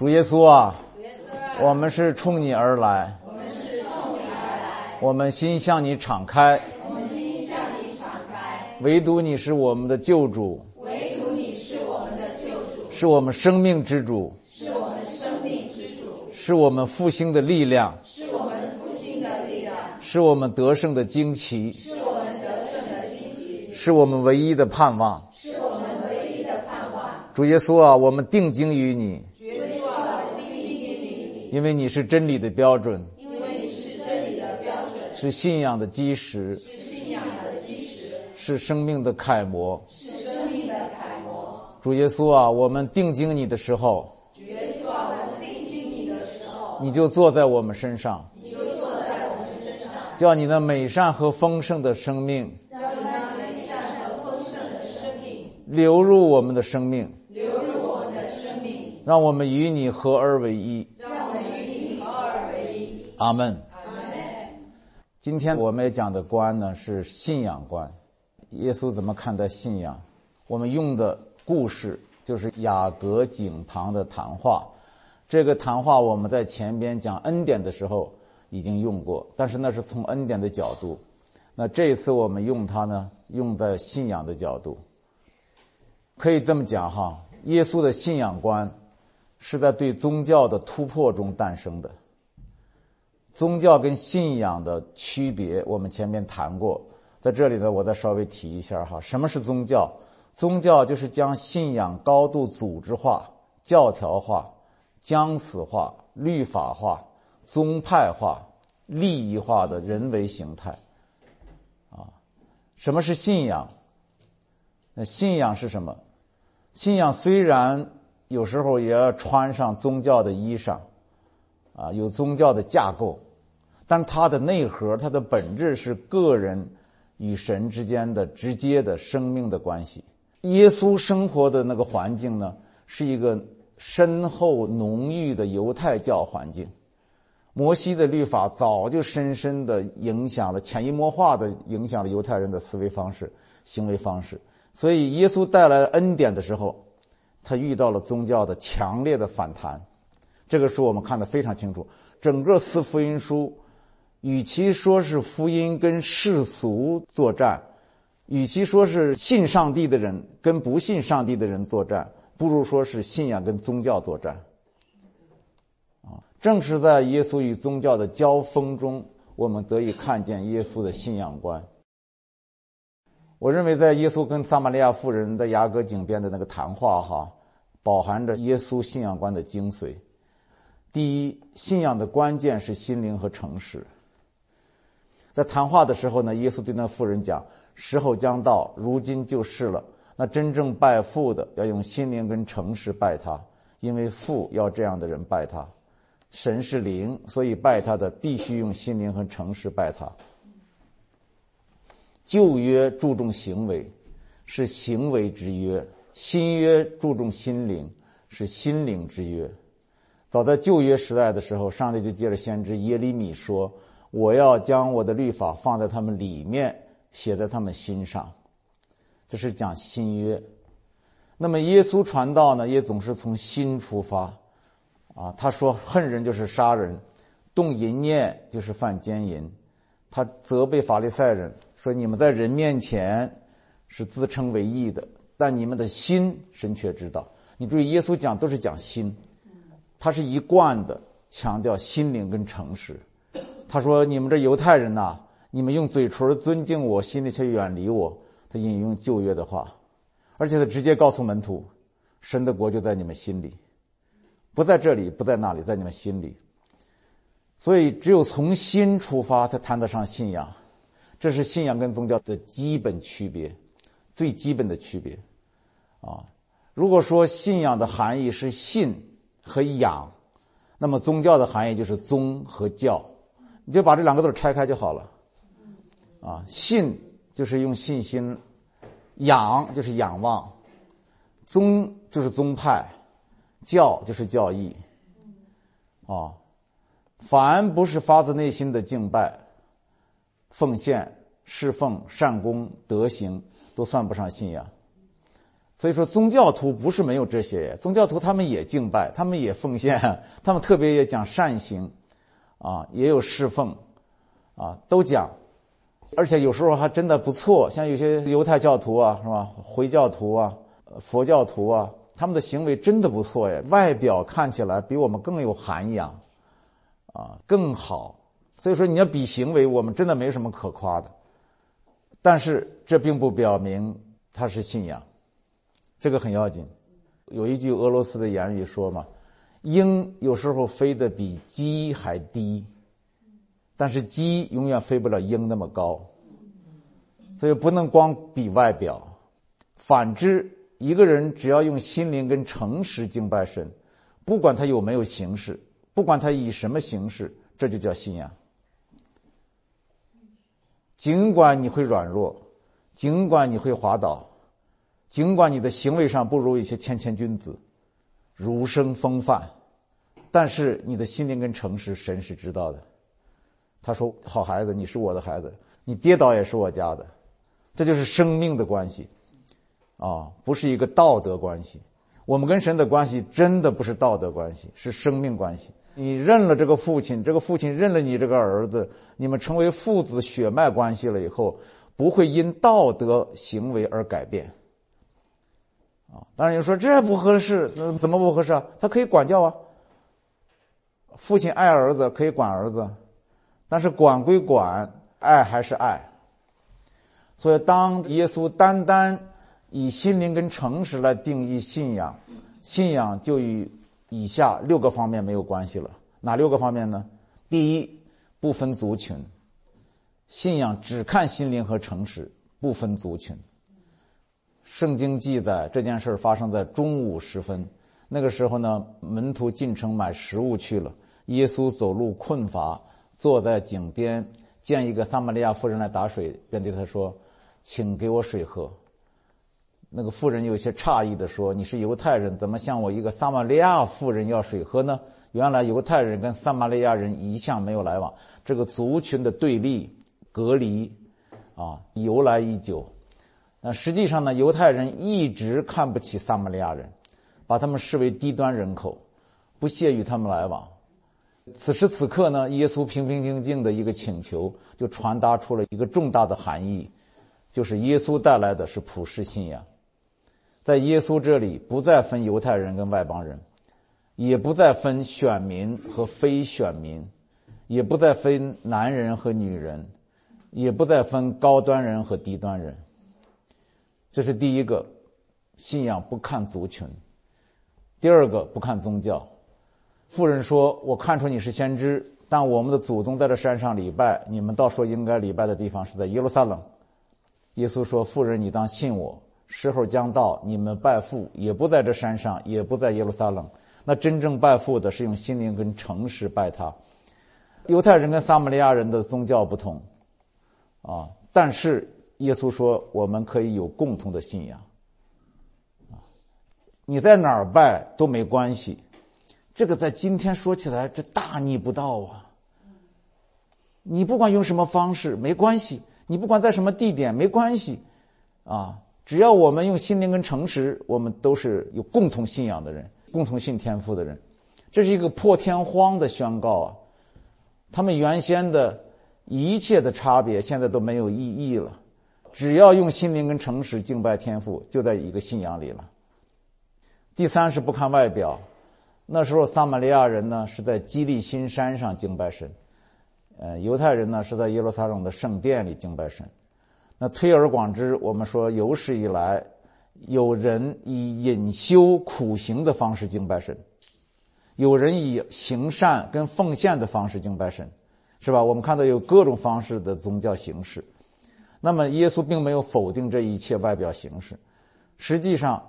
主耶稣啊，我们是冲你而来，我们是冲你而来，我们心向你敞开，我们心向你敞开，唯独你是我们的救主，唯独你是我们的救主，是我们生命之主，是我们生命之主，是我们复兴的力量，是我们复兴的力量，是我们得胜的旌旗，是我们得胜的旌旗，是我们唯一的盼望。是我们唯一的盼望。主耶稣啊，我们定睛于你，主耶稣啊，我们定睛于你，因为你是真理的标准，因为你是真理的标准，是信仰的基石，是信仰的基石，是生命的楷模。是生命的楷模。主耶稣啊，我们定睛你的时候，主耶稣啊，我们定睛你的时候，你就坐在我们身上，你就坐在我们身上，叫你那美善和丰盛的生命叫你那美善和丰盛的生命流入我们的生命，流入我们的生命，让我们与你合而为一。阿门。阿门。今天我们讲的观呢是信仰观，耶稣怎么看待信仰？我们用的故事就是雅各井旁的谈话。这个谈话我们在前边讲恩典的时候已经用过，但是那是从恩典的角度。那这一次我们用它呢，用在信仰的角度。可以这么讲哈，耶稣的信仰观是在对宗教的突破中诞生的。宗教跟信仰的区别，我们前面谈过，在这里呢，我再稍微提一下哈。什么是宗教？宗教就是将信仰高度组织化、教条化、僵死化、律法化、宗派化、利益化的人为形态。啊，什么是信仰？那信仰是什么？信仰虽然有时候也要穿上宗教的衣裳。啊，有宗教的架构，但它的内核、它的本质是个人与神之间的直接的生命的关系。耶稣生活的那个环境呢，是一个深厚浓郁的犹太教环境。摩西的律法早就深深的影响了、潜移默化的影响了犹太人的思维方式、行为方式。所以，耶稣带来恩典的时候，他遇到了宗教的强烈的反弹。这个书我们看得非常清楚。整个四福音书，与其说是福音跟世俗作战，与其说是信上帝的人跟不信上帝的人作战，不如说是信仰跟宗教作战。啊，正是在耶稣与宗教的交锋中，我们得以看见耶稣的信仰观。我认为，在耶稣跟撒玛利亚妇人在雅各井边的那个谈话，哈，饱含着耶稣信仰观的精髓。第一，信仰的关键是心灵和诚实。在谈话的时候呢，耶稣对那妇人讲：“时候将到，如今就是了。那真正拜父的，要用心灵跟诚实拜他，因为父要这样的人拜他。神是灵，所以拜他的必须用心灵和诚实拜他。旧约注重行为，是行为之约；新约注重心灵，是心灵之约。”早在旧约时代的时候，上帝就借着先知耶利米说：“我要将我的律法放在他们里面，写在他们心上。”这是讲新约。那么耶稣传道呢，也总是从心出发。啊，他说：“恨人就是杀人，动淫念就是犯奸淫。”他责备法利赛人说：“你们在人面前是自称为义的，但你们的心，神却知道。”你注意，耶稣讲都是讲心。他是一贯的强调心灵跟诚实。他说：“你们这犹太人呐，你们用嘴唇尊敬我，心里却远离我。”他引用旧约的话，而且他直接告诉门徒：“神的国就在你们心里，不在这里，不在那里，在你们心里。”所以，只有从心出发，才谈得上信仰。这是信仰跟宗教的基本区别，最基本的区别。啊，如果说信仰的含义是信。和仰，那么宗教的含义就是宗和教，你就把这两个字拆开就好了。啊，信就是用信心，仰就是仰望，宗就是宗派，教就是教义。啊，凡不是发自内心的敬拜、奉献、侍奉、善功、德行，都算不上信仰。所以说，宗教徒不是没有这些，宗教徒他们也敬拜，他们也奉献，他们特别也讲善行，啊，也有侍奉，啊，都讲，而且有时候还真的不错。像有些犹太教徒啊，是吧？回教徒啊，佛教徒啊，他们的行为真的不错呀，外表看起来比我们更有涵养，啊，更好。所以说，你要比行为，我们真的没什么可夸的。但是这并不表明他是信仰。这个很要紧，有一句俄罗斯的言语说嘛：“鹰有时候飞得比鸡还低，但是鸡永远飞不了鹰那么高。”所以不能光比外表。反之，一个人只要用心灵跟诚实敬拜神，不管他有没有形式，不管他以什么形式，这就叫信仰。尽管你会软弱，尽管你会滑倒。尽管你的行为上不如一些谦谦君子，儒生风范，但是你的心灵跟诚实，神是知道的。他说：“好孩子，你是我的孩子，你跌倒也是我家的，这就是生命的关系，啊，不是一个道德关系。我们跟神的关系真的不是道德关系，是生命关系。你认了这个父亲，这个父亲认了你这个儿子，你们成为父子血脉关系了以后，不会因道德行为而改变。”啊，当然有说这不合适，那怎么不合适啊？他可以管教啊。父亲爱儿子可以管儿子，但是管归管，爱还是爱。所以，当耶稣单单以心灵跟诚实来定义信仰，信仰就与以下六个方面没有关系了。哪六个方面呢？第一，不分族群，信仰只看心灵和诚实，不分族群。圣经记载这件事发生在中午时分，那个时候呢，门徒进城买食物去了。耶稣走路困乏，坐在井边，见一个撒玛利亚妇人来打水，便对他说：“请给我水喝。”那个妇人有些诧异的说：“你是犹太人，怎么向我一个撒玛利亚妇人要水喝呢？”原来犹太人跟撒玛利亚人一向没有来往，这个族群的对立、隔离，啊，由来已久。那实际上呢，犹太人一直看不起撒玛利亚人，把他们视为低端人口，不屑与他们来往。此时此刻呢，耶稣平平静静的一个请求，就传达出了一个重大的含义，就是耶稣带来的是普世信仰，在耶稣这里不再分犹太人跟外邦人，也不再分选民和非选民，也不再分男人和女人，也不再分高端人和低端人。这是第一个，信仰不看族群；第二个不看宗教。妇人说：“我看出你是先知，但我们的祖宗在这山上礼拜，你们倒说应该礼拜的地方是在耶路撒冷。”耶稣说：“妇人，你当信我，时候将到，你们拜父也不在这山上，也不在耶路撒冷。那真正拜父的是用心灵跟诚实拜他。犹太人跟撒玛利亚人的宗教不同，啊，但是。”耶稣说：“我们可以有共同的信仰，啊，你在哪儿拜都没关系。这个在今天说起来，这大逆不道啊！你不管用什么方式没关系，你不管在什么地点没关系，啊，只要我们用心灵跟诚实，我们都是有共同信仰的人，共同信天赋的人。这是一个破天荒的宣告啊！他们原先的一切的差别，现在都没有意义了。”只要用心灵跟诚实敬拜天赋，就在一个信仰里了。第三是不看外表，那时候撒玛利亚人呢是在基利新山上敬拜神，呃，犹太人呢是在耶路撒冷的圣殿里敬拜神。那推而广之，我们说有史以来，有人以隐修苦行的方式敬拜神，有人以行善跟奉献的方式敬拜神，是吧？我们看到有各种方式的宗教形式。那么，耶稣并没有否定这一切外表形式。实际上，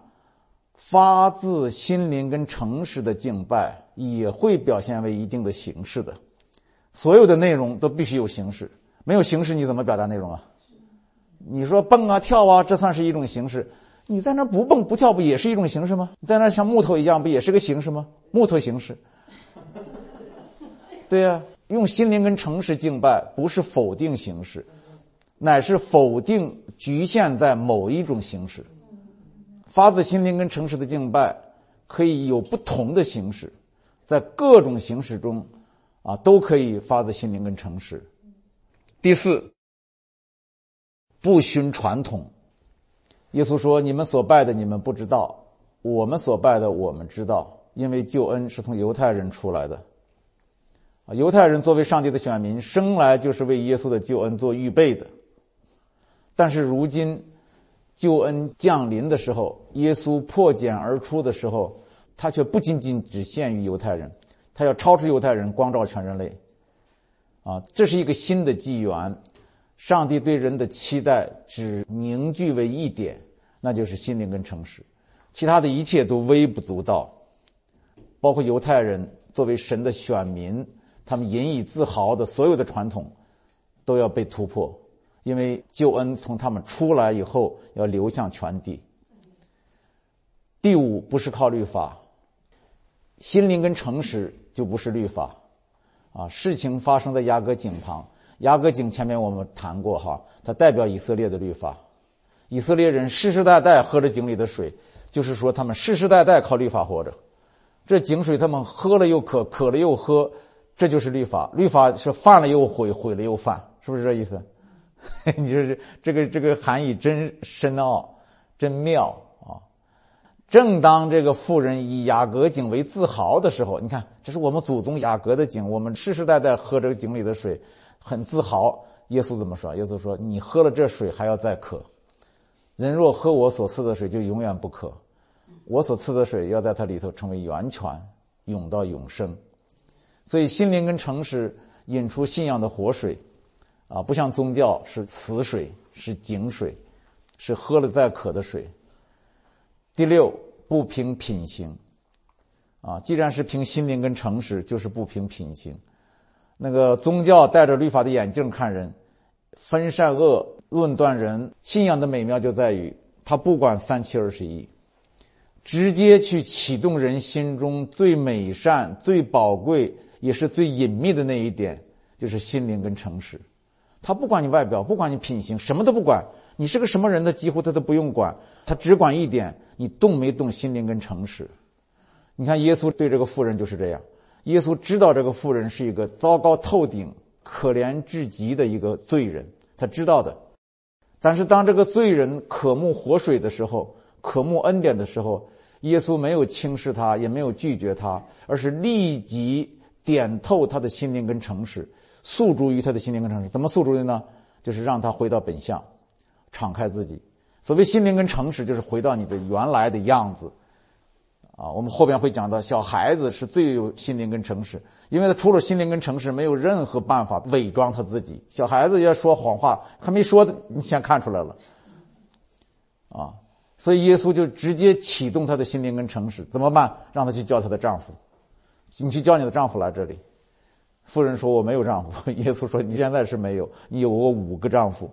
发自心灵跟诚实的敬拜也会表现为一定的形式的。所有的内容都必须有形式，没有形式你怎么表达内容啊？你说蹦啊跳啊，这算是一种形式。你在那不蹦不跳，不也是一种形式吗？你在那像木头一样，不也是个形式吗？木头形式。对呀，用心灵跟诚实敬拜，不是否定形式。乃是否定局限在某一种形式，发自心灵跟诚实的敬拜可以有不同的形式，在各种形式中，啊，都可以发自心灵跟诚实。第四，不循传统。耶稣说：“你们所拜的，你们不知道；我们所拜的，我们知道，因为救恩是从犹太人出来的。犹太人作为上帝的选民，生来就是为耶稣的救恩做预备的。但是如今，救恩降临的时候，耶稣破茧而出的时候，他却不仅仅只限于犹太人，他要超出犹太人，光照全人类。啊，这是一个新的纪元。”上帝对人的期待只凝聚为一点，那就是心灵跟诚实，其他的一切都微不足道。包括犹太人作为神的选民，他们引以自豪的所有的传统，都要被突破，因为救恩从他们出来以后要流向全地。第五，不是靠律法，心灵跟诚实就不是律法，啊，事情发生在雅各井旁。雅各井前面我们谈过哈，它代表以色列的律法。以色列人世世代代喝着井里的水，就是说他们世世代代靠律法活着。这井水他们喝了又渴，渴了又喝，这就是律法。律法是犯了又悔，悔了又犯，是不是这意思？你说这这个这个含义真深奥，真妙啊！正当这个妇人以雅各井为自豪的时候，你看，这是我们祖宗雅各的井，我们世世代代喝这个井里的水。很自豪，耶稣怎么说？耶稣说：“你喝了这水还要再渴。人若喝我所赐的水，就永远不渴。我所赐的水要在它里头成为源泉，涌到永生。所以心灵跟诚实引出信仰的活水，啊，不像宗教是死水，是井水，是喝了再渴的水。第六，不凭品行，啊，既然是凭心灵跟诚实，就是不凭品行。”那个宗教戴着律法的眼镜看人，分善恶、论断人。信仰的美妙就在于，他不管三七二十一，直接去启动人心中最美善、最宝贵，也是最隐秘的那一点，就是心灵跟诚实。他不管你外表，不管你品行，什么都不管。你是个什么人，他几乎他都不用管，他只管一点：你动没动心灵跟诚实。你看耶稣对这个妇人就是这样。耶稣知道这个妇人是一个糟糕透顶、可怜至极的一个罪人，他知道的。但是当这个罪人渴慕活水的时候，渴慕恩典的时候，耶稣没有轻视他，也没有拒绝他，而是立即点透他的心灵跟诚实，诉诸于他的心灵跟诚实。怎么诉诸的呢？就是让他回到本相，敞开自己。所谓心灵跟诚实，就是回到你的原来的样子。啊，我们后边会讲到，小孩子是最有心灵跟诚实，因为他除了心灵跟诚实，没有任何办法伪装他自己。小孩子要说谎话，还没说，你先看出来了。啊，所以耶稣就直接启动他的心灵跟诚实，怎么办？让他去叫他的丈夫，你去叫你的丈夫来这里。妇人说：“我没有丈夫。”耶稣说：“你现在是没有，你有过五个丈夫，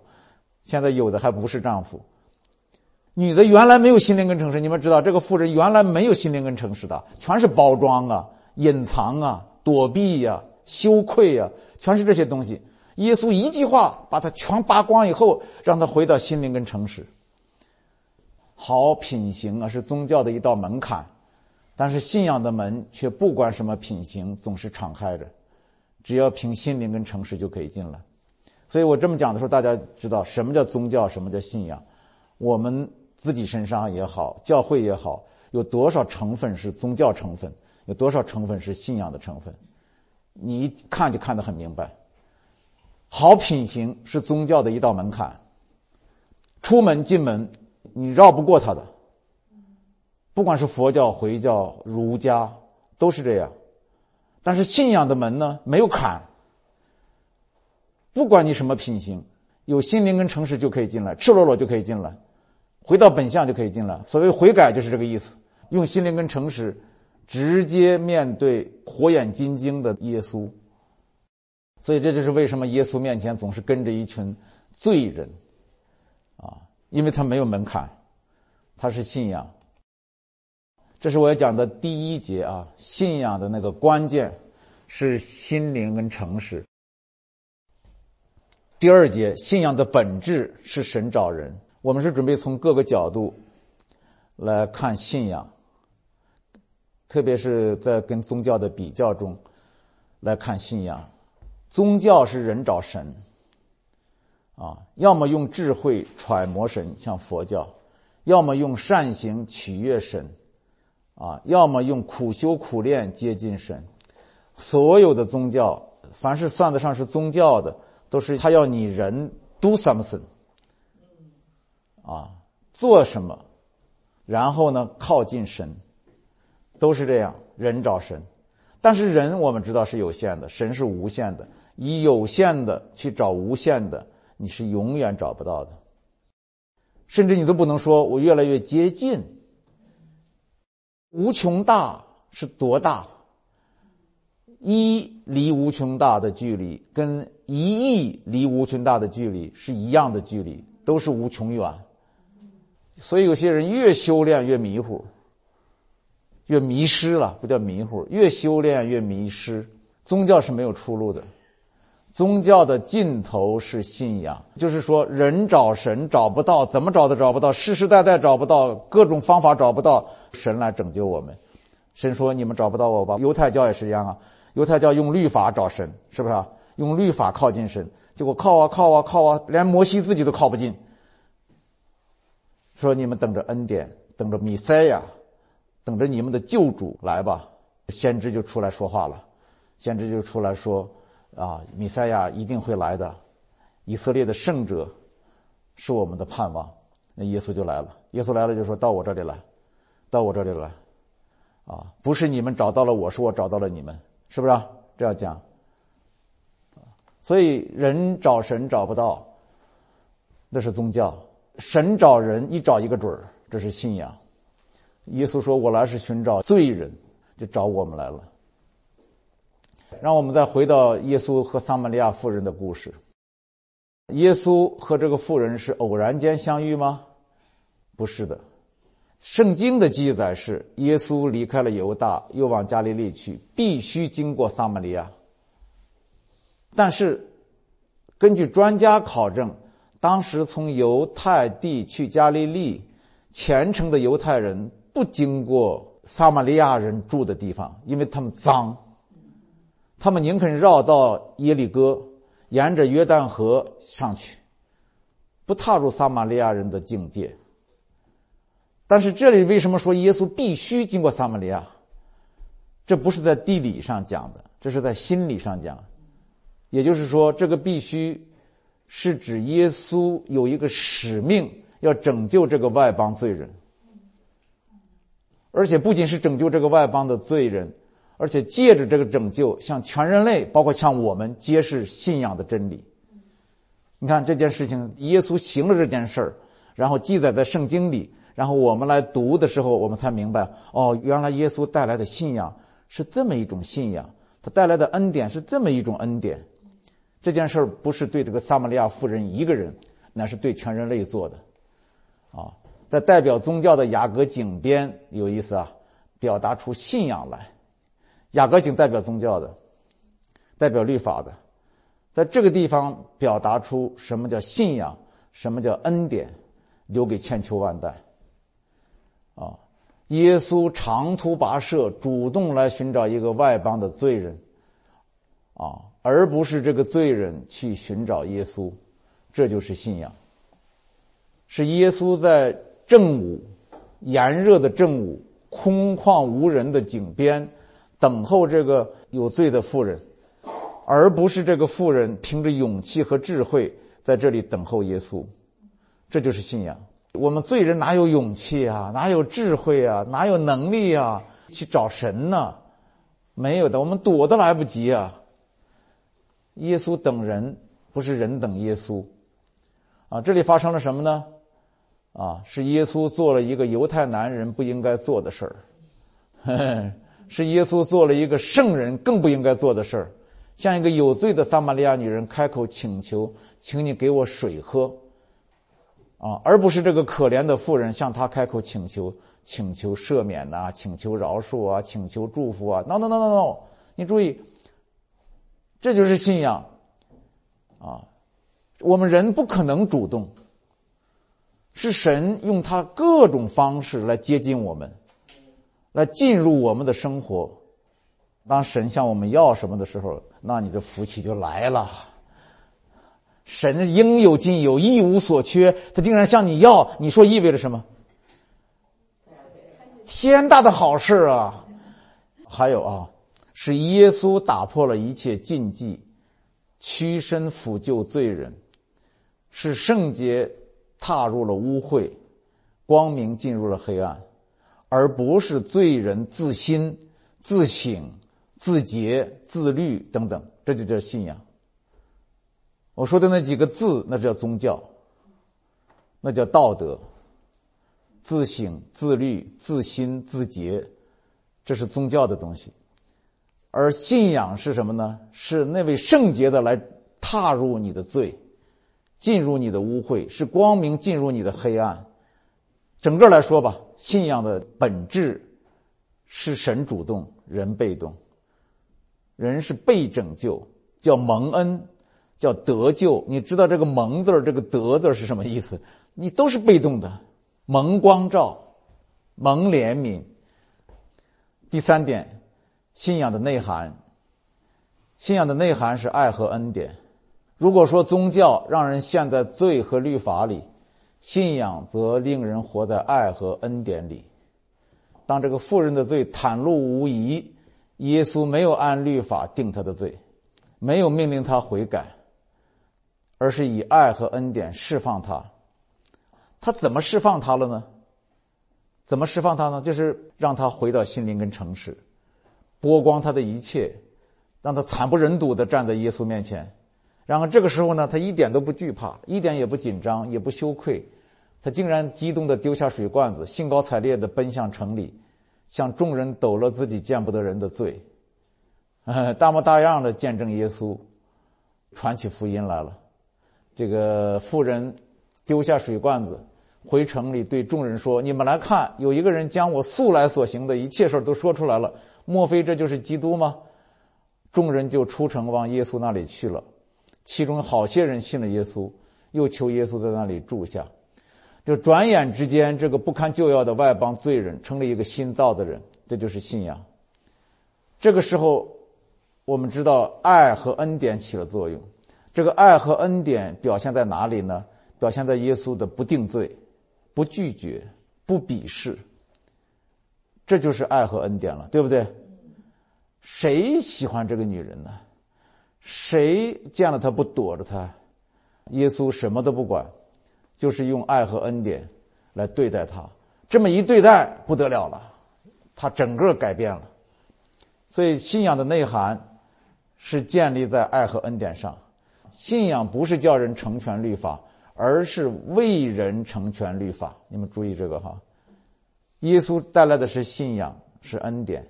现在有的还不是丈夫。”女的原来没有心灵跟诚实，你们知道这个妇人原来没有心灵跟诚实的，全是包装啊、隐藏啊、躲避呀、羞愧呀，全是这些东西。耶稣一句话把她全扒光以后，让她回到心灵跟诚实。好品行啊，是宗教的一道门槛，但是信仰的门却不管什么品行，总是敞开着，只要凭心灵跟诚实就可以进来。所以我这么讲的时候，大家知道什么叫宗教，什么叫信仰，我们。自己身上也好，教会也好，有多少成分是宗教成分，有多少成分是信仰的成分，你一看就看得很明白。好品行是宗教的一道门槛，出门进门你绕不过它的。不管是佛教、回教、儒家，都是这样。但是信仰的门呢，没有坎。不管你什么品行，有心灵跟诚实就可以进来，赤裸裸就可以进来。回到本相就可以进来。所谓悔改就是这个意思，用心灵跟诚实，直接面对火眼金睛的耶稣。所以这就是为什么耶稣面前总是跟着一群罪人，啊，因为他没有门槛，他是信仰。这是我要讲的第一节啊，信仰的那个关键是心灵跟诚实。第二节，信仰的本质是神找人。我们是准备从各个角度来看信仰，特别是在跟宗教的比较中来看信仰。宗教是人找神，啊，要么用智慧揣摩神，像佛教；要么用善行取悦神，啊，要么用苦修苦练接近神。所有的宗教，凡是算得上是宗教的，都是他要你人 do something，啊，做什么，然后呢靠近神，都是这样，人找神。但是人我们知道是有限的，神是无限的。以有限的去找无限的，你是永远找不到的。甚至你都不能说我越来越接近。无穷大是多大？一离无穷大的距离，跟一亿离无穷大的距离是一样的距离，都是无穷远。所以有些人越修炼越迷糊，越迷失了，不叫迷糊，越修炼越迷失。宗教是没有出路的。宗教的尽头是信仰，就是说，人找神找不到，怎么找都找不到，世世代代找不到，各种方法找不到，神来拯救我们。神说：“你们找不到我吧？”犹太教也是一样啊，犹太教用律法找神，是不是啊？用律法靠近神，结果靠啊靠啊靠啊，连摩西自己都靠不近。说你们等着恩典，等着弥赛亚，等着你们的救主来吧。先知就出来说话了，先知就出来说。啊，米赛亚一定会来的，以色列的圣者是我们的盼望。那耶稣就来了，耶稣来了就说到我这里来，到我这里来，啊，不是你们找到了我，是我找到了你们，是不是？这样讲。所以人找神找不到，那是宗教；神找人一找一个准儿，这是信仰。耶稣说：“我来是寻找罪人，就找我们来了。”让我们再回到耶稣和撒玛利亚妇人的故事。耶稣和这个妇人是偶然间相遇吗？不是的，圣经的记载是耶稣离开了犹大，又往加利利去，必须经过撒玛利亚。但是，根据专家考证，当时从犹太地去加利利，虔诚的犹太人不经过撒玛利亚人住的地方，因为他们脏。他们宁肯绕到耶利哥，沿着约旦河上去，不踏入撒玛利亚人的境界。但是这里为什么说耶稣必须经过撒玛利亚？这不是在地理上讲的，这是在心理上讲。也就是说，这个必须是指耶稣有一个使命，要拯救这个外邦罪人，而且不仅是拯救这个外邦的罪人。而且借着这个拯救，向全人类，包括向我们揭示信仰的真理。你看这件事情，耶稣行了这件事儿，然后记载在圣经里，然后我们来读的时候，我们才明白，哦，原来耶稣带来的信仰是这么一种信仰，他带来的恩典是这么一种恩典。这件事儿不是对这个撒玛利亚妇人一个人，乃是对全人类做的。啊，在代表宗教的雅各井边有意思啊，表达出信仰来。雅各井代表宗教的，代表律法的，在这个地方表达出什么叫信仰，什么叫恩典，留给千秋万代。啊，耶稣长途跋涉，主动来寻找一个外邦的罪人，啊，而不是这个罪人去寻找耶稣，这就是信仰。是耶稣在正午，炎热的正午，空旷无人的井边。等候这个有罪的妇人，而不是这个妇人凭着勇气和智慧在这里等候耶稣，这就是信仰。我们罪人哪有勇气啊？哪有智慧啊？哪有能力啊？去找神呢？没有的，我们躲都来不及啊！耶稣等人，不是人等耶稣，啊，这里发生了什么呢？啊，是耶稣做了一个犹太男人不应该做的事儿。是耶稣做了一个圣人更不应该做的事儿，向一个有罪的撒玛利亚女人开口请求，请你给我水喝，啊，而不是这个可怜的妇人向他开口请求，请求赦免呐，请求饶恕啊，请求祝福啊，no no no no no，你注意，这就是信仰，啊，我们人不可能主动，是神用他各种方式来接近我们，来进入我们的生活。当神向我们要什么的时候，那你的福气就来了。神应有尽有，一无所缺，他竟然向你要，你说意味着什么？天大的好事啊！还有啊，是耶稣打破了一切禁忌，屈身抚救罪人，是圣洁踏入了污秽，光明进入了黑暗，而不是罪人自新、自省。自洁、自律等等，这就叫信仰。我说的那几个字，那叫宗教，那叫道德。自省、自律、自新、自洁，这是宗教的东西。而信仰是什么呢？是那位圣洁的来踏入你的罪，进入你的污秽，是光明进入你的黑暗。整个来说吧，信仰的本质是神主动，人被动。人是被拯救，叫蒙恩，叫得救。你知道这个“蒙”字这个“得”字是什么意思？你都是被动的，蒙光照，蒙怜悯。第三点，信仰的内涵。信仰的内涵是爱和恩典。如果说宗教让人陷在罪和律法里，信仰则令人活在爱和恩典里。当这个妇人的罪袒露无遗。耶稣没有按律法定他的罪，没有命令他悔改，而是以爱和恩典释放他。他怎么释放他了呢？怎么释放他呢？就是让他回到心灵跟城市，剥光他的一切，让他惨不忍睹的站在耶稣面前。然后这个时候呢，他一点都不惧怕，一点也不紧张，也不羞愧，他竟然激动的丢下水罐子，兴高采烈的奔向城里。向众人抖了自己见不得人的罪，大模大样的见证耶稣，传起福音来了。这个妇人丢下水罐子，回城里对众人说：“你们来看，有一个人将我素来所行的一切事都说出来了。莫非这就是基督吗？”众人就出城往耶稣那里去了，其中好些人信了耶稣，又求耶稣在那里住下。就转眼之间，这个不堪救药的外邦罪人成了一个新造的人，这就是信仰。这个时候，我们知道爱和恩典起了作用。这个爱和恩典表现在哪里呢？表现在耶稣的不定罪、不拒绝、不鄙视。这就是爱和恩典了，对不对？谁喜欢这个女人呢？谁见了他不躲着他？耶稣什么都不管。就是用爱和恩典来对待他，这么一对待不得了了，他整个改变了。所以信仰的内涵是建立在爱和恩典上。信仰不是叫人成全律法，而是为人成全律法。你们注意这个哈，耶稣带来的是信仰，是恩典，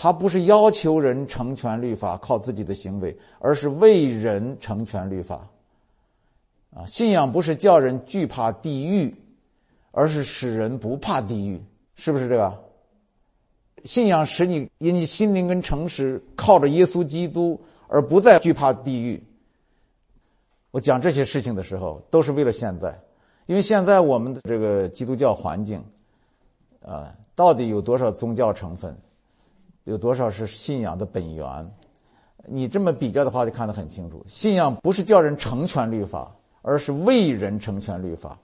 他不是要求人成全律法，靠自己的行为，而是为人成全律法。啊，信仰不是叫人惧怕地狱，而是使人不怕地狱，是不是这个？信仰使你因你心灵跟诚实靠着耶稣基督，而不再惧怕地狱。我讲这些事情的时候，都是为了现在，因为现在我们的这个基督教环境，啊，到底有多少宗教成分，有多少是信仰的本源？你这么比较的话，就看得很清楚。信仰不是叫人成全律法。而是为人成全律法，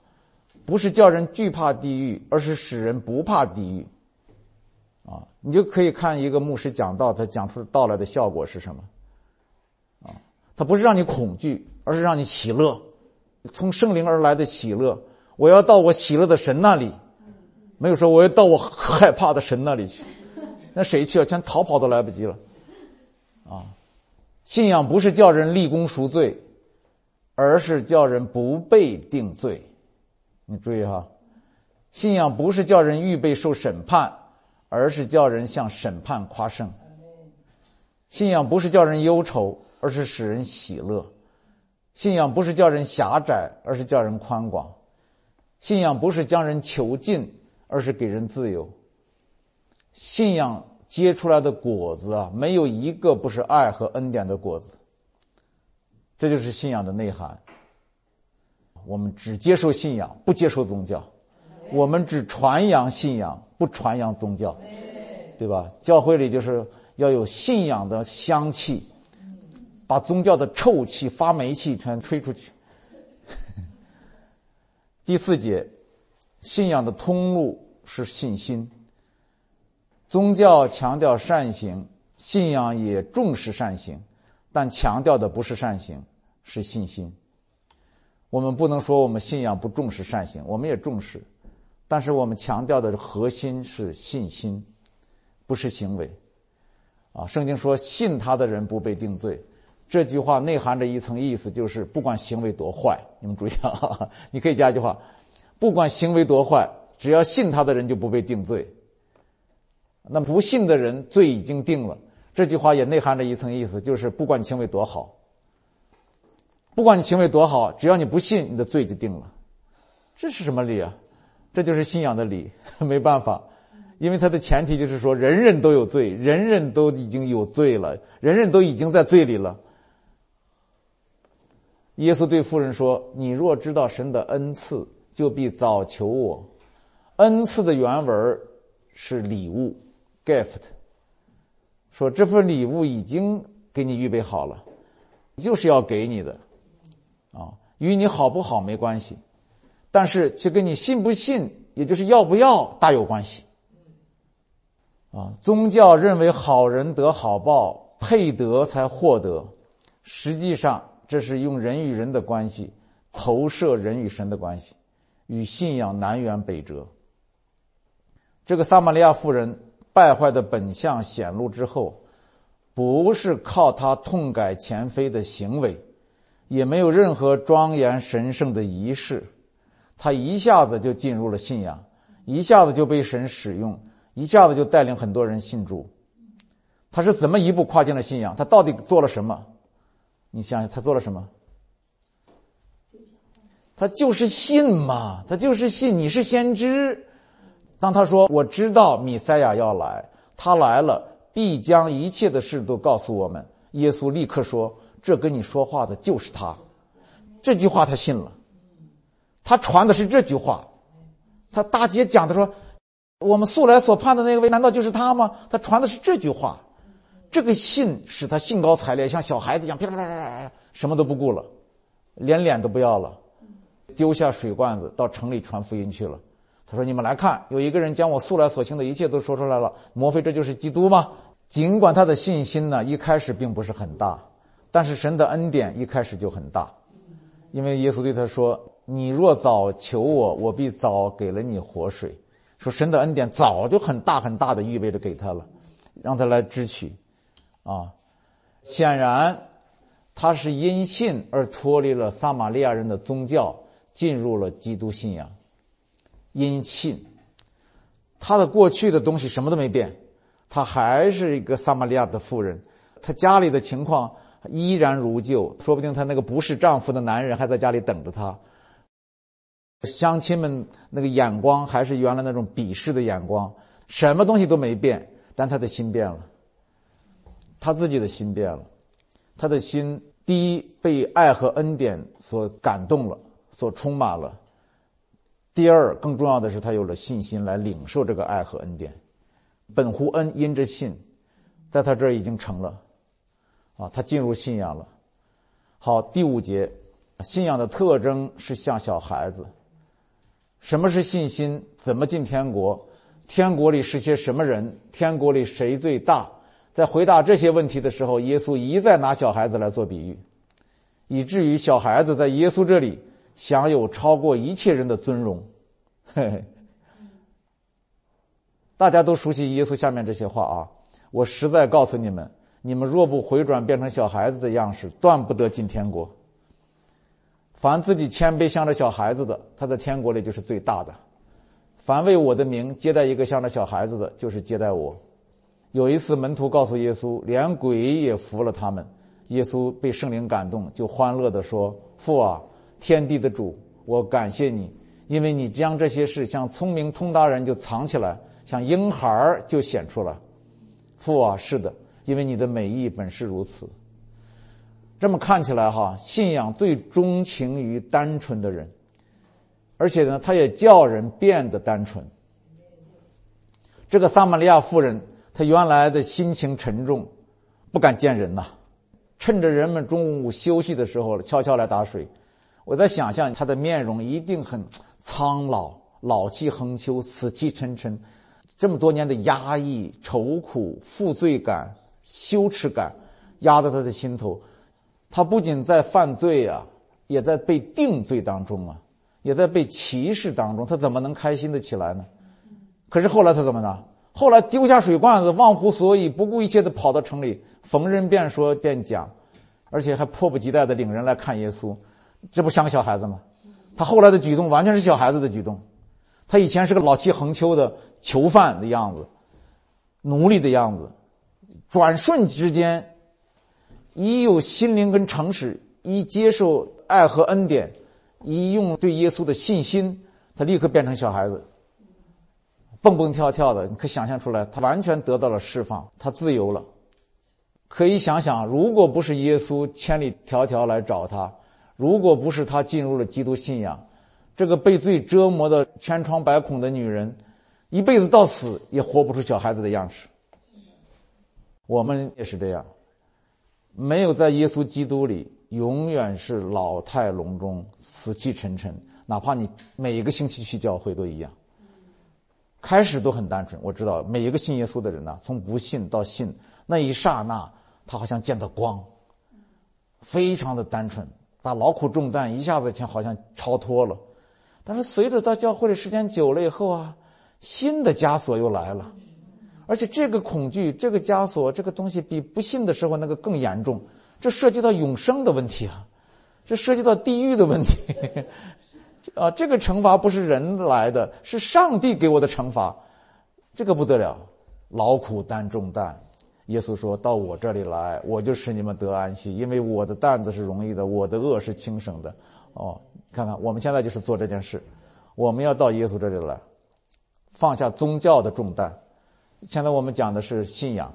不是叫人惧怕地狱，而是使人不怕地狱。啊，你就可以看一个牧师讲道，他讲出道来的效果是什么？啊，他不是让你恐惧，而是让你喜乐，从圣灵而来的喜乐。我要到我喜乐的神那里，没有说我要到我害怕的神那里去，那谁去啊？全逃跑都来不及了。啊，信仰不是叫人立功赎罪。而是叫人不被定罪，你注意哈，信仰不是叫人预备受审判，而是叫人向审判夸胜。信仰不是叫人忧愁，而是使人喜乐。信仰不是叫人狭窄，而是叫人宽广。信仰不是将人囚禁，而是给人自由。信仰结出来的果子啊，没有一个不是爱和恩典的果子。这就是信仰的内涵。我们只接受信仰，不接受宗教；我们只传扬信仰，不传扬宗教，对吧？教会里就是要有信仰的香气，把宗教的臭气、发霉气全吹出去。第四节，信仰的通路是信心。宗教强调善行，信仰也重视善行，但强调的不是善行，是信心。我们不能说我们信仰不重视善行，我们也重视，但是我们强调的核心是信心，不是行为。啊，圣经说信他的人不被定罪，这句话内含着一层意思，就是不管行为多坏，你们注意啊，你可以加一句话：不管行为多坏，只要信他的人就不被定罪。那不信的人罪已经定了。这句话也内含着一层意思，就是不管你行为多好。不管你行为多好，只要你不信，你的罪就定了。这是什么理啊？这就是信仰的理，没办法，因为它的前提就是说，人人都有罪，人人都已经有罪了，人人都已经在罪里了。耶稣对妇人说：“你若知道神的恩赐，就必早求我。”恩赐的原文是礼物，gift。说这份礼物已经给你预备好了，就是要给你的。啊，与你好不好没关系，但是却跟你信不信，也就是要不要大有关系。啊，宗教认为好人得好报，配得才获得，实际上这是用人与人的关系投射人与神的关系，与信仰南辕北辙。这个撒玛利亚妇人败坏的本相显露之后，不是靠他痛改前非的行为。也没有任何庄严神圣的仪式，他一下子就进入了信仰，一下子就被神使用，一下子就带领很多人信主。他是怎么一步跨进了信仰？他到底做了什么？你想想，他做了什么？他就是信嘛，他就是信。你是先知，当他说我知道米赛亚要来，他来了，必将一切的事都告诉我们。耶稣立刻说。这跟你说话的就是他，这句话他信了，他传的是这句话，他大姐讲的说，我们素来所盼的那位难道就是他吗？他传的是这句话，这个信使他兴高采烈，像小孩子一样，啪啪啪啪啪，什么都不顾了，连脸都不要了，丢下水罐子到城里传福音去了。他说：“你们来看，有一个人将我素来所行的一切都说出来了，莫非这就是基督吗？”尽管他的信心呢，一开始并不是很大。但是神的恩典一开始就很大，因为耶稣对他说：“你若早求我，我必早给了你活水。”说神的恩典早就很大很大的预备着给他了，让他来支取。啊，显然他是因信而脱离了撒玛利亚人的宗教，进入了基督信仰。因信，他的过去的东西什么都没变，他还是一个撒玛利亚的妇人，他家里的情况。依然如旧，说不定她那个不是丈夫的男人还在家里等着她。乡亲们那个眼光还是原来那种鄙视的眼光，什么东西都没变，但他的心变了，他自己的心变了，他的心第一被爱和恩典所感动了，所充满了；第二，更重要的是他有了信心来领受这个爱和恩典。本乎恩，因着信，在他这儿已经成了。啊，他进入信仰了。好，第五节，信仰的特征是像小孩子。什么是信心？怎么进天国？天国里是些什么人？天国里谁最大？在回答这些问题的时候，耶稣一再拿小孩子来做比喻，以至于小孩子在耶稣这里享有超过一切人的尊荣。嘿嘿，大家都熟悉耶稣下面这些话啊！我实在告诉你们。你们若不回转变成小孩子的样式，断不得进天国。凡自己谦卑向着小孩子的，他在天国里就是最大的。凡为我的名接待一个向着小孩子的，就是接待我。有一次，门徒告诉耶稣，连鬼也服了他们。耶稣被圣灵感动，就欢乐地说：“父啊，天地的主，我感谢你，因为你将这些事像聪明通达人就藏起来，像婴孩就显出来。父啊，是的。”因为你的美意本是如此，这么看起来哈，信仰最钟情于单纯的人，而且呢，他也叫人变得单纯。这个撒玛利亚妇人，她原来的心情沉重，不敢见人呐，趁着人们中午休息的时候，悄悄来打水。我在想象他的面容一定很苍老、老气横秋、死气沉沉，这么多年的压抑、愁苦、负罪感、羞耻感压在他的心头。他不仅在犯罪啊，也在被定罪当中啊。也在被歧视当中，他怎么能开心的起来呢？可是后来他怎么呢？后来丢下水罐子，忘乎所以，不顾一切的跑到城里，逢人便说便讲，而且还迫不及待的领人来看耶稣，这不像个小孩子吗？他后来的举动完全是小孩子的举动，他以前是个老气横秋的囚犯的样子，奴隶的样子，转瞬之间，一有心灵跟诚实，一接受爱和恩典。一用对耶稣的信心，他立刻变成小孩子，蹦蹦跳跳的，你可想象出来，他完全得到了释放，他自由了。可以想想，如果不是耶稣千里迢迢来找他，如果不是他进入了基督信仰，这个被罪折磨的千疮百孔的女人，一辈子到死也活不出小孩子的样式。我们也是这样，没有在耶稣基督里。永远是老态龙钟、死气沉沉，哪怕你每一个星期去教会都一样。开始都很单纯，我知道每一个信耶稣的人呢，从不信到信那一刹那，他好像见到光，非常的单纯，把劳苦重担一下子就好像超脱了。但是随着到教会的时间久了以后啊，新的枷锁又来了，而且这个恐惧、这个枷锁、这个东西比不信的时候那个更严重。这涉及到永生的问题啊，这涉及到地狱的问题，啊，这个惩罚不是人来的，是上帝给我的惩罚，这个不得了，劳苦担重担。耶稣说到我这里来，我就使你们得安息，因为我的担子是容易的，我的恶是轻省的。哦，看看我们现在就是做这件事，我们要到耶稣这里来，放下宗教的重担。现在我们讲的是信仰，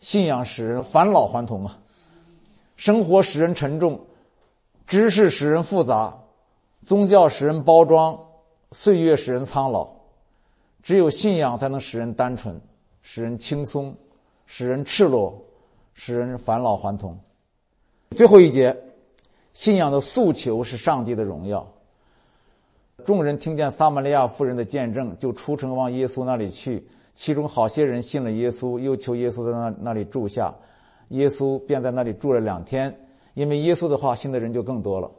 信仰使人返老还童嘛。生活使人沉重，知识使人复杂，宗教使人包装，岁月使人苍老，只有信仰才能使人单纯，使人轻松，使人赤裸，使人返老还童。最后一节，信仰的诉求是上帝的荣耀。众人听见撒玛利亚妇人的见证，就出城往耶稣那里去。其中好些人信了耶稣，又求耶稣在那那里住下。耶稣便在那里住了两天，因为耶稣的话信的人就更多了。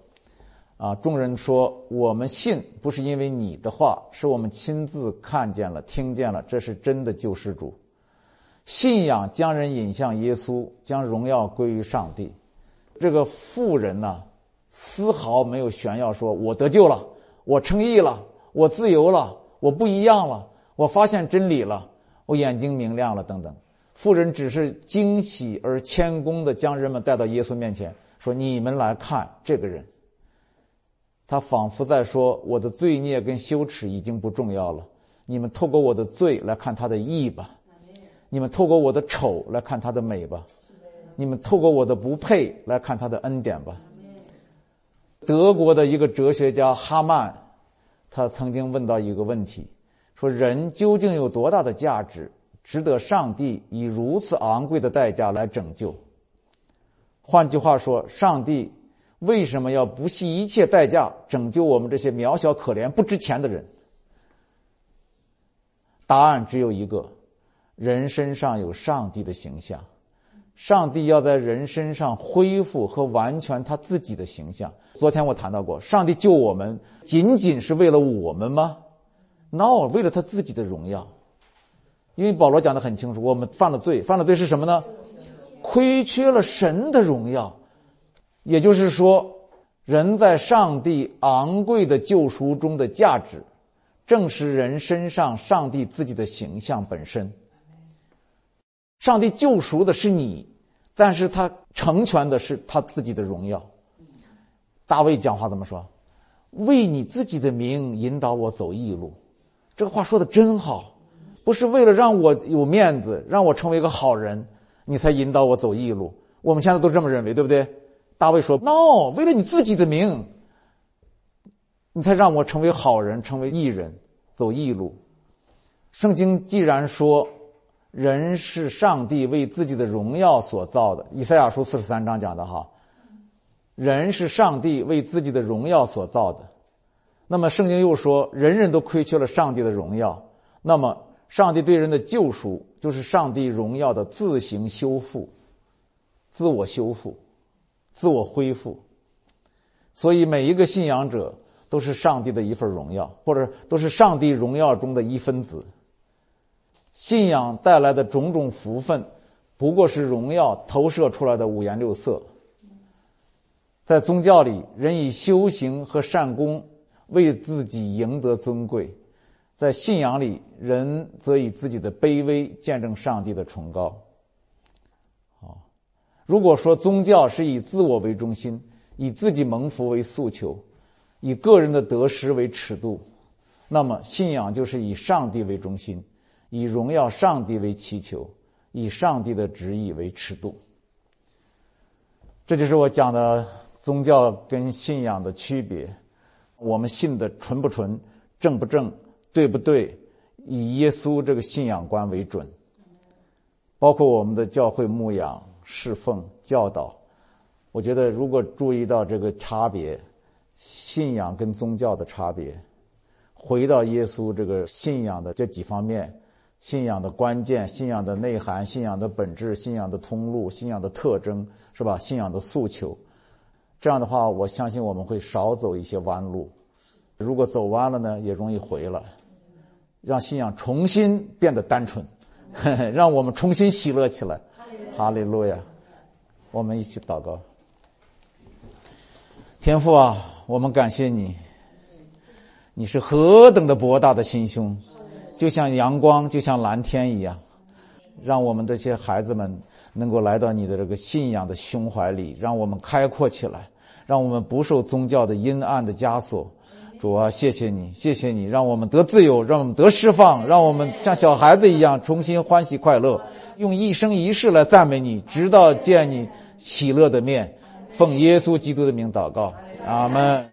啊，众人说：“我们信不是因为你的话，是我们亲自看见了、听见了，这是真的救世主。信仰将人引向耶稣，将荣耀归于上帝。”这个妇人呢，丝毫没有炫耀说：“我得救了，我称义了，我自由了，我不一样了，我发现真理了，我眼睛明亮了，等等。”富人只是惊喜而谦恭的将人们带到耶稣面前，说：“你们来看这个人。”他仿佛在说：“我的罪孽跟羞耻已经不重要了，你们透过我的罪来看他的义吧，你们透过我的丑来看他的美吧，你们透过我的不配来看他的恩典吧。”德国的一个哲学家哈曼，他曾经问到一个问题，说：“人究竟有多大的价值？”值得上帝以如此昂贵的代价来拯救。换句话说，上帝为什么要不惜一切代价拯救我们这些渺小、可怜、不值钱的人？答案只有一个：人身上有上帝的形象，上帝要在人身上恢复和完全他自己的形象。昨天我谈到过，上帝救我们仅仅是为了我们吗？No，为了他自己的荣耀。因为保罗讲的很清楚，我们犯了罪，犯了罪是什么呢？亏缺了神的荣耀，也就是说，人在上帝昂贵的救赎中的价值，正是人身上上帝自己的形象本身。上帝救赎的是你，但是他成全的是他自己的荣耀。大卫讲话怎么说？为你自己的名引导我走义路，这个话说的真好。不是为了让我有面子，让我成为一个好人，你才引导我走义路。我们现在都这么认为，对不对？大卫说：“No，为了你自己的名，你才让我成为好人，成为义人，走义路。圣经既然说人是上帝为自己的荣耀所造的，以赛亚书四十三章讲的哈，人是上帝为自己的荣耀所造的。那么圣经又说，人人都亏缺了上帝的荣耀。那么上帝对人的救赎，就是上帝荣耀的自行修复、自我修复、自我恢复。所以每一个信仰者都是上帝的一份荣耀，或者都是上帝荣耀中的一分子。信仰带来的种种福分，不过是荣耀投射出来的五颜六色。在宗教里，人以修行和善功为自己赢得尊贵；在信仰里，人则以自己的卑微见证上帝的崇高。好，如果说宗教是以自我为中心，以自己蒙福为诉求，以个人的得失为尺度，那么信仰就是以上帝为中心。以荣耀上帝为祈求，以上帝的旨意为尺度。这就是我讲的宗教跟信仰的区别。我们信的纯不纯、正不正、对不对，以耶稣这个信仰观为准。包括我们的教会牧养、侍奉、教导，我觉得如果注意到这个差别，信仰跟宗教的差别，回到耶稣这个信仰的这几方面。信仰的关键、信仰的内涵、信仰的本质、信仰的通路、信仰的特征，是吧？信仰的诉求，这样的话，我相信我们会少走一些弯路。如果走弯了呢，也容易回来。让信仰重新变得单纯，让我们重新喜乐起来。哈利路亚！我们一起祷告。天父啊，我们感谢你，你是何等的博大的心胸。就像阳光，就像蓝天一样，让我们这些孩子们能够来到你的这个信仰的胸怀里，让我们开阔起来，让我们不受宗教的阴暗的枷锁。主啊，谢谢你，谢谢你，让我们得自由，让我们得释放，让我们像小孩子一样重新欢喜快乐，用一生一世来赞美你，直到见你喜乐的面。奉耶稣基督的名祷告，阿门。